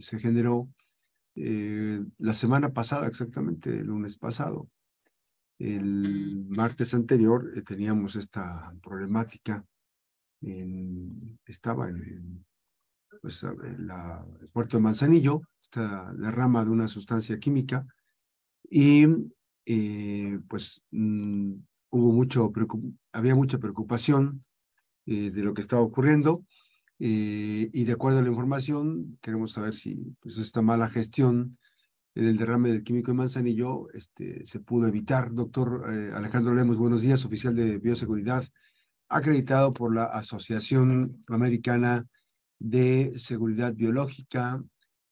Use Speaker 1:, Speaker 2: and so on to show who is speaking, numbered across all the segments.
Speaker 1: se generó eh, la semana pasada, exactamente, el lunes pasado. El martes anterior eh, teníamos esta problemática. En, estaba en, pues, la, el puerto de Manzanillo, esta derrama de una sustancia química, y eh, pues mm, hubo mucho, había mucha preocupación de lo que estaba ocurriendo. Eh, y de acuerdo a la información, queremos saber si pues, esta mala gestión en el derrame del químico de Manzanillo este, se pudo evitar. Doctor eh, Alejandro Lemos, buenos días, oficial de bioseguridad, acreditado por la Asociación Americana de Seguridad Biológica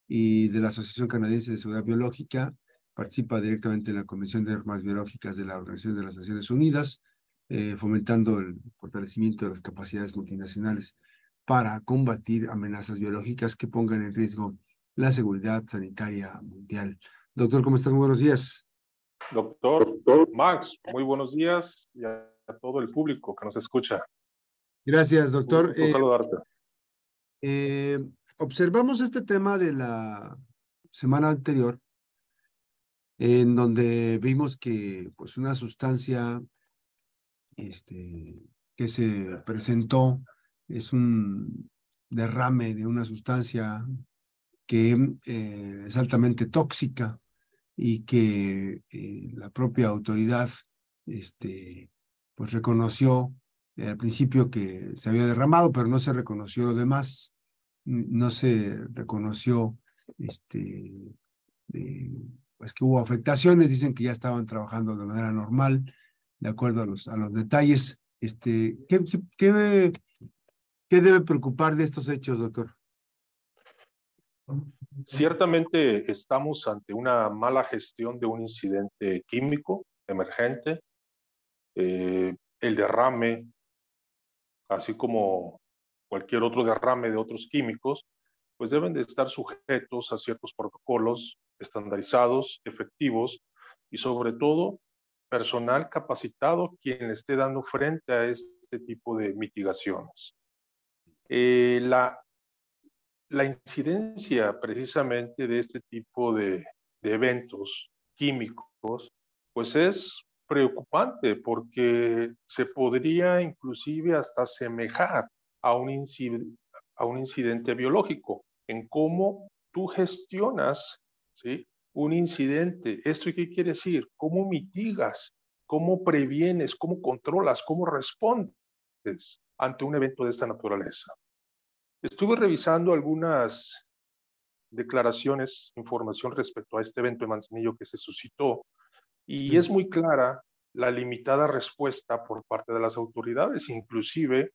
Speaker 1: y de la Asociación Canadiense de Seguridad Biológica. Participa directamente en la Convención de Armas Biológicas de la Organización de las Naciones Unidas, eh, fomentando el fortalecimiento de las capacidades multinacionales para combatir amenazas biológicas que pongan en riesgo la seguridad sanitaria mundial. Doctor, ¿cómo estás? buenos días.
Speaker 2: Doctor, Max, muy buenos días y a, todo el público que nos escucha.
Speaker 1: Gracias, doctor.
Speaker 2: Un, eh, saludarte.
Speaker 1: Eh, observamos este tema de la semana anterior, en donde vimos que pues una sustancia este, que se presentó es un derrame de una sustancia que eh, es altamente tóxica y que eh, la propia autoridad este, pues reconoció al principio que se había derramado, pero no se reconoció lo demás, no se reconoció este, pues que hubo afectaciones, dicen que ya estaban trabajando de manera normal, de acuerdo a los, a los detalles. Este, ¿qué, qué, ¿Qué debe preocupar de estos hechos, doctor?
Speaker 2: Ciertamente estamos ante una mala gestión de un incidente químico emergente. Eh, el derrame, así como cualquier otro derrame de otros químicos, pues deben de estar sujetos a ciertos protocolos estandarizados, efectivos y sobre todo personal capacitado quien esté dando frente a este tipo de mitigaciones. Eh, la, la incidencia precisamente de este tipo de, eventos químicos, pues es preocupante porque se podría inclusive hasta asemejar a un, incidente, a un incidente biológico en cómo tú gestionas ¿sí? un incidente. ¿Esto qué quiere decir? ¿Cómo mitigas? ¿Cómo previenes? ¿Cómo controlas? ¿Cómo respondes? Ante un evento de esta naturaleza. Estuve revisando algunas declaraciones, información respecto a este evento de Manzanillo que se suscitó y es muy clara la limitada respuesta por parte de las autoridades, inclusive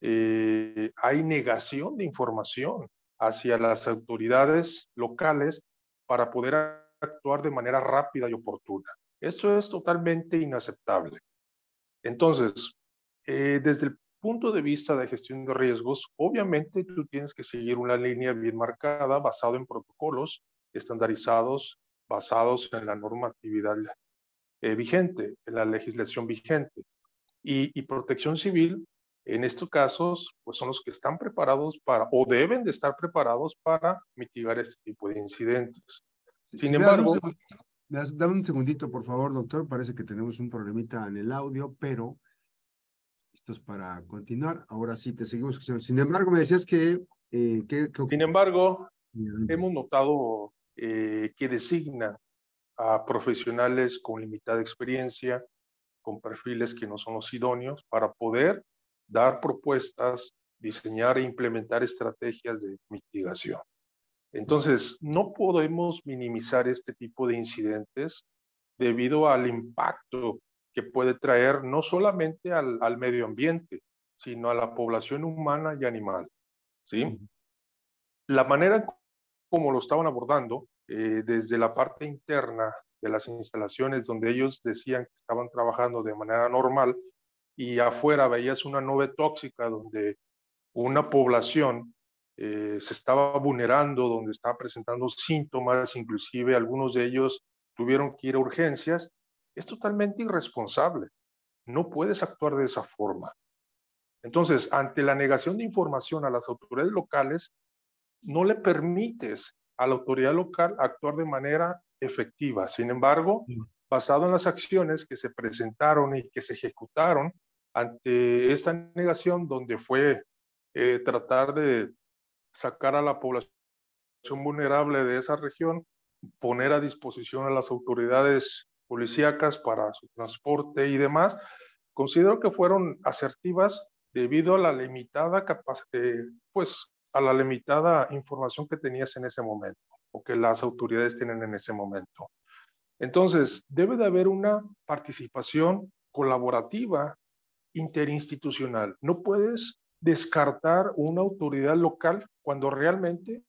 Speaker 2: eh, hay negación de información hacia las autoridades locales para poder actuar de manera rápida y oportuna. Esto es totalmente inaceptable. Entonces, eh, desde el punto de vista de gestión de riesgos, obviamente tú tienes que seguir una línea bien marcada basado en protocolos estandarizados, basados en la normatividad eh, vigente, en la legislación vigente. Y, y, protección civil, en estos casos, pues son los que están preparados para, o deben de estar preparados para mitigar este tipo de incidentes.
Speaker 1: Sin embargo... Dame un segundito, por favor, doctor. Parece que tenemos un problemita en el audio, pero listos para continuar. Ahora sí, te seguimos. Sin embargo, me decías que... Eh,
Speaker 2: Sin embargo, hemos notado eh, que designan a profesionales con limitada experiencia, con perfiles que no son los idóneos, para poder dar propuestas, diseñar e implementar estrategias de mitigación. Entonces, no podemos minimizar este tipo de incidentes debido al impacto que puede traer no solamente al, al medio ambiente, sino a la población humana y animal. ¿sí? La manera como lo estaban abordando, eh, desde la parte interna de las instalaciones donde ellos decían que estaban trabajando de manera normal y afuera veías una nube tóxica donde una población eh, se estaba vulnerando, donde estaba presentando síntomas, inclusive algunos de ellos tuvieron que ir a urgencias, es totalmente irresponsable. No puedes actuar de esa forma. Entonces, ante la negación de información a las autoridades locales, no le permites a la autoridad local actuar de manera efectiva. Sin embargo, basado en las acciones que se presentaron y que se ejecutaron ante esta negación, donde fue eh, tratar de sacar a la población vulnerable de esa región, poner a disposición a las autoridades policíacas para su transporte y demás, considero que fueron asertivas debido a la limitada capacidad, pues a la limitada información que tenías en ese momento o que las autoridades tienen en ese momento. Entonces, debe de haber una participación colaborativa interinstitucional. No puedes descartar una autoridad local cuando realmente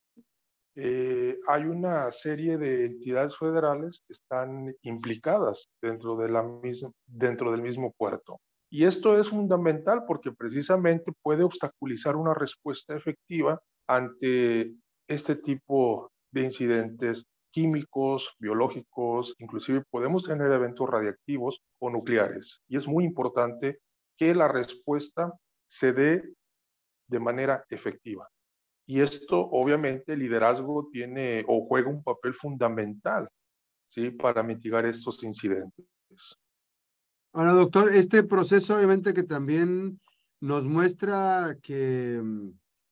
Speaker 2: eh, hay una serie de entidades federales que están implicadas dentro, dentro del mismo puerto. Y esto es fundamental porque precisamente puede obstaculizar una respuesta efectiva ante este tipo de incidentes químicos, biológicos, inclusive podemos tener eventos radiactivos o nucleares. Y es muy importante que la respuesta se dé de manera efectiva. Y esto, obviamente, el liderazgo tiene o juega un papel fundamental ¿sí? para mitigar estos incidentes.
Speaker 1: Ahora, doctor, este proceso obviamente que también nos muestra que mm,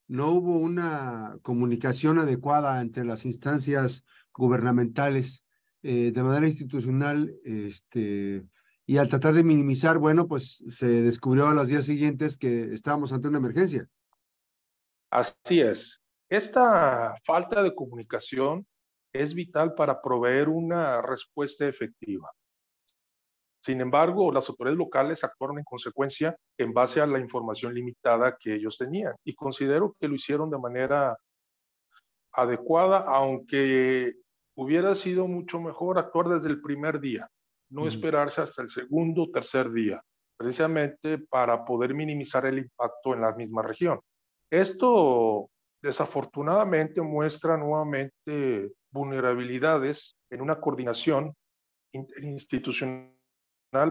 Speaker 1: no hubo una comunicación adecuada entre las instancias gubernamentales eh, de manera institucional, este, y al tratar de minimizar, bueno, pues se descubrió a los días siguientes que estábamos ante una emergencia.
Speaker 2: Así es. Esta falta de comunicación es vital para proveer una respuesta efectiva. Sin embargo, las autoridades locales actuaron en consecuencia en base a la información limitada que ellos tenían y considero que lo hicieron de manera adecuada, aunque hubiera sido mucho mejor actuar desde el primer día, no esperarse hasta el segundo o tercer día, precisamente para poder minimizar el impacto en la misma región. Esto desafortunadamente muestra nuevamente vulnerabilidades en una coordinación institucional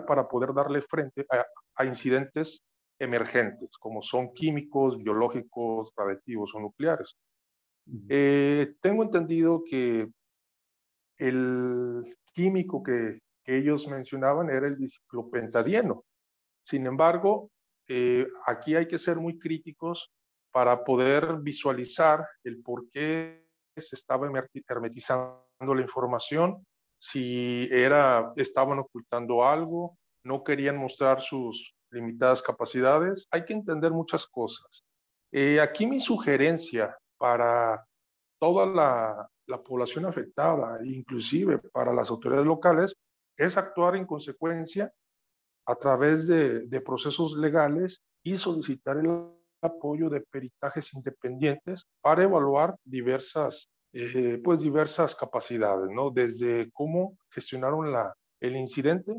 Speaker 2: para poder darle frente a, incidentes emergentes, como son químicos, biológicos, radiactivos o nucleares. Eh, tengo entendido que el químico que, ellos mencionaban era el diciclopentadieno. Sin embargo, eh, aquí hay que ser muy críticos para poder visualizar el por qué se estaba hermetizando la información si era, estaban ocultando algo, no querían mostrar sus limitadas capacidades. Hay que entender muchas cosas. Eh, aquí mi sugerencia para toda la, la población afectada, inclusive para las autoridades locales, es actuar en consecuencia a través de, de procesos legales y solicitar el apoyo de peritajes independientes para evaluar diversas eh, pues diversas capacidades, ¿no? Desde cómo gestionaron la, el incidente,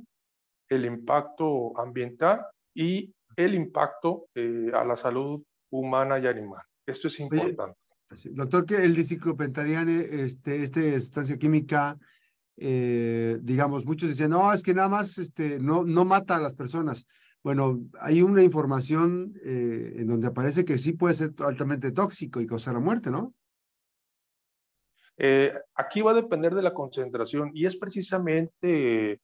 Speaker 2: el impacto ambiental y el impacto eh, a la salud humana y animal. Esto es importante.
Speaker 1: doctor, que el diciclopentadiane, este, este sustancia química, eh, digamos, muchos dicen, no, es que nada más este, no, no mata a las personas. Bueno, hay una información en donde aparece que sí puede ser altamente tóxico y causar la muerte, ¿no?
Speaker 2: Eh, aquí va a depender de la concentración y es precisamente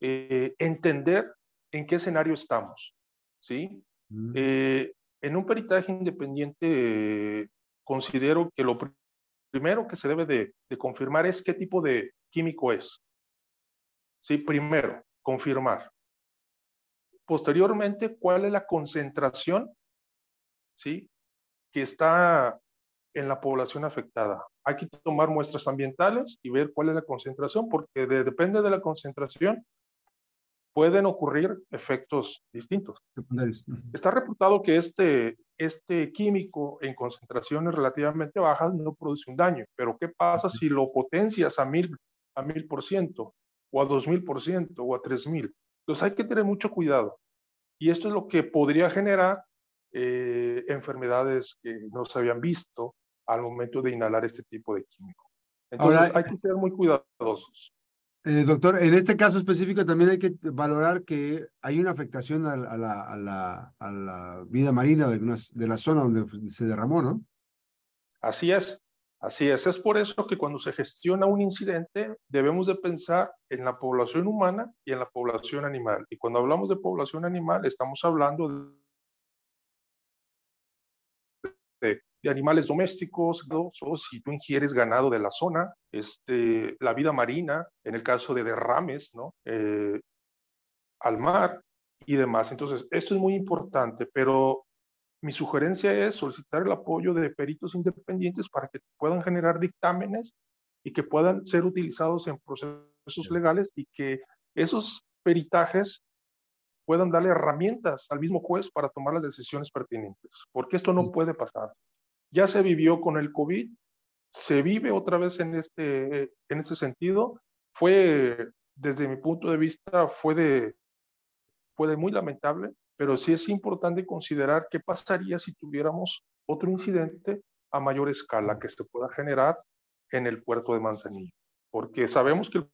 Speaker 2: eh, entender en qué escenario estamos. ¿sí? Mm. Eh, en un peritaje independiente considero que lo primero que se debe de, de, confirmar es qué tipo de químico es. ¿sí? Primero, confirmar. Posteriormente, cuál es la concentración ¿sí? que está en la población afectada. Hay que tomar muestras ambientales y ver cuál es la concentración, porque depende de la concentración, pueden ocurrir efectos distintos. Está reportado que este, este químico en concentraciones relativamente bajas no produce un daño, pero ¿qué pasa si lo potencias a mil, a mil por ciento, o a dos mil por ciento, o a tres mil? Entonces hay que tener mucho cuidado. Y esto es lo que podría generar eh, enfermedades que no se habían visto, al momento de inhalar este tipo de químico. Entonces hay que ser muy cuidadosos.
Speaker 1: Eh, doctor, en este caso específico también hay que valorar que hay una afectación a, la, a, la, a la, vida marina de, de, la zona donde se derramó, ¿no?
Speaker 2: Así es, Así es, es por eso que cuando se gestiona un incidente debemos de pensar en la población humana y en la población animal. Y cuando hablamos de población animal estamos hablando de, animales domésticos, o si tú ingieres ganado de la zona, este, la vida marina, en el caso de derrames, ¿no? Eh, al mar y demás. Entonces, esto es muy importante, pero mi sugerencia es solicitar el apoyo de peritos independientes para que puedan generar dictámenes y que puedan ser utilizados en procesos legales y que esos peritajes puedan darle herramientas al mismo juez para tomar las decisiones pertinentes, porque esto no puede pasar. Ya se vivió con el COVID, se vive otra vez en este, en este sentido. Fue, desde mi punto de vista, fue de, fue de muy lamentable pero sí es importante considerar qué pasaría si tuviéramos otro incidente a mayor escala que se pueda generar en el puerto de Manzanillo, porque sabemos que el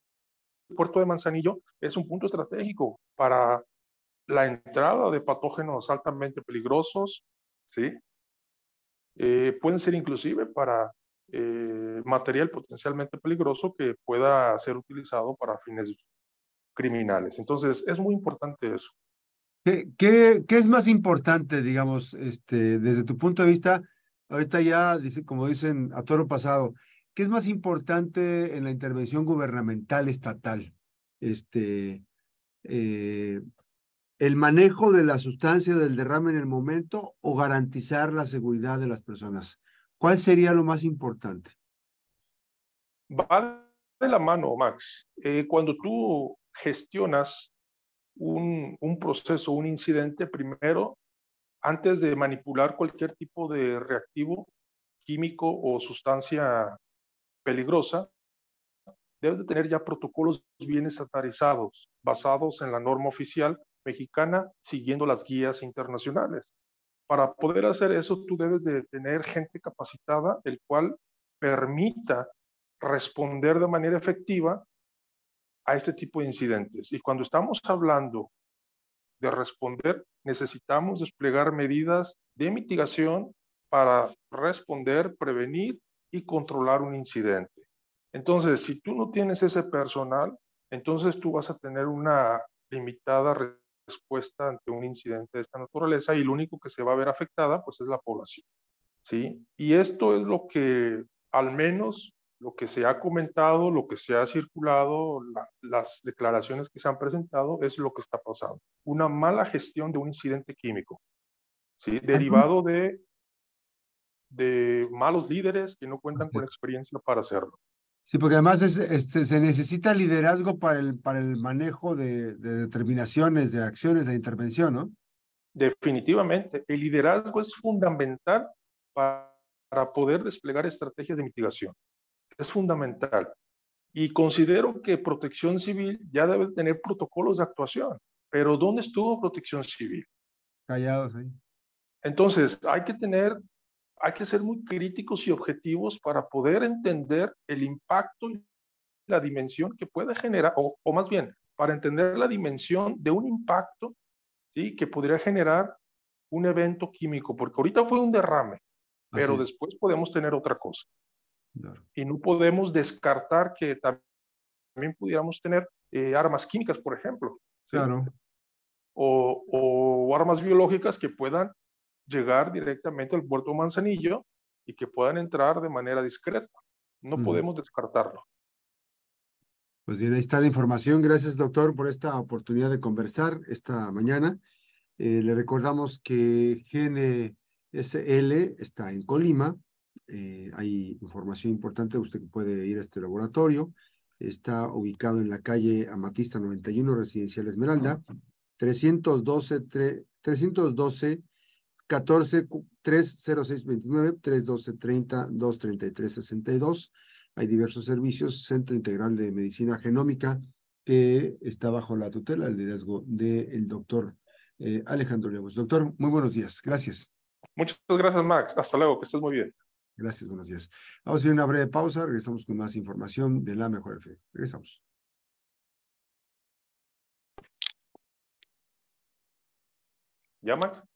Speaker 2: puerto de Manzanillo es un punto estratégico para la entrada de patógenos altamente peligrosos, ¿sí? Eh, pueden ser inclusive para eh, material potencialmente peligroso que pueda ser utilizado para fines criminales. Entonces, es muy importante eso.
Speaker 1: ¿Qué, es más importante, digamos, este, desde tu punto de vista? Ahorita ya, como dicen, a toro pasado, ¿qué es más importante en la intervención gubernamental estatal? Este, eh, ¿El manejo de la sustancia del derrame en el momento o garantizar la seguridad de las personas? ¿Cuál sería lo más importante?
Speaker 2: Va de la mano, Max. Eh, cuando tú gestionas un, un proceso, un incidente, primero, antes de manipular cualquier tipo de reactivo químico o sustancia peligrosa, debes de tener ya protocolos bien estandarizados, basados en la norma oficial mexicana, siguiendo las guías internacionales. Para poder hacer eso, tú debes de tener gente capacitada, el cual permita responder de manera efectiva a este tipo de incidentes. Y cuando estamos hablando de responder, necesitamos desplegar medidas de mitigación para responder, prevenir y controlar un incidente. Entonces, si tú no tienes ese personal, entonces tú vas a tener una limitada respuesta ante un incidente de esta naturaleza y lo único que se va a ver afectada pues es la población. ¿sí? Y esto es lo que al menos lo que se ha comentado, lo que se ha circulado, las declaraciones que se han presentado es lo que está pasando. Una mala gestión de un incidente químico, ¿sí? derivado de, de malos líderes que no cuentan con experiencia para hacerlo.
Speaker 1: Sí, porque además este, se necesita liderazgo para el, para el manejo de, de determinaciones, de acciones, de intervención, ¿no?
Speaker 2: Definitivamente, el liderazgo es fundamental para, para poder desplegar estrategias de mitigación es fundamental. Y considero que protección civil ya debe tener protocolos de actuación. Pero ¿dónde estuvo protección civil?
Speaker 1: Callados ahí.
Speaker 2: Entonces, hay que tener, hay que ser muy críticos y objetivos para poder entender el impacto y la dimensión que puede generar, o, o más bien, para entender la dimensión de un impacto ¿sí? que podría generar un evento químico, porque ahorita fue un derrame, pero después podemos tener otra cosa. Y no podemos descartar que también pudiéramos tener eh, armas químicas, por ejemplo.
Speaker 1: Claro.
Speaker 2: O, o, armas biológicas que puedan llegar directamente al puerto Manzanillo y que puedan entrar de manera discreta. No podemos descartarlo.
Speaker 1: Pues bien, ahí está la información. Gracias, doctor, por esta oportunidad de conversar esta mañana. Eh, le recordamos que GNSL está en Colima, eh, hay información importante, usted puede ir a este laboratorio. Está ubicado en la calle Amatista 91, Residencial Esmeralda, 312, 312 14 30629 312 30 233 62. Hay diversos servicios, Centro Integral de Medicina Genómica, que está bajo la tutela, el liderazgo del doctor eh, Alejandro Leos. Doctor, muy buenos días. Gracias.
Speaker 2: Muchas gracias, Max. Hasta luego, que estés muy bien.
Speaker 1: Gracias, buenos días. Vamos a hacer una breve pausa, regresamos con más información de la Mejor Fe. Regresamos.
Speaker 2: ¿Llama?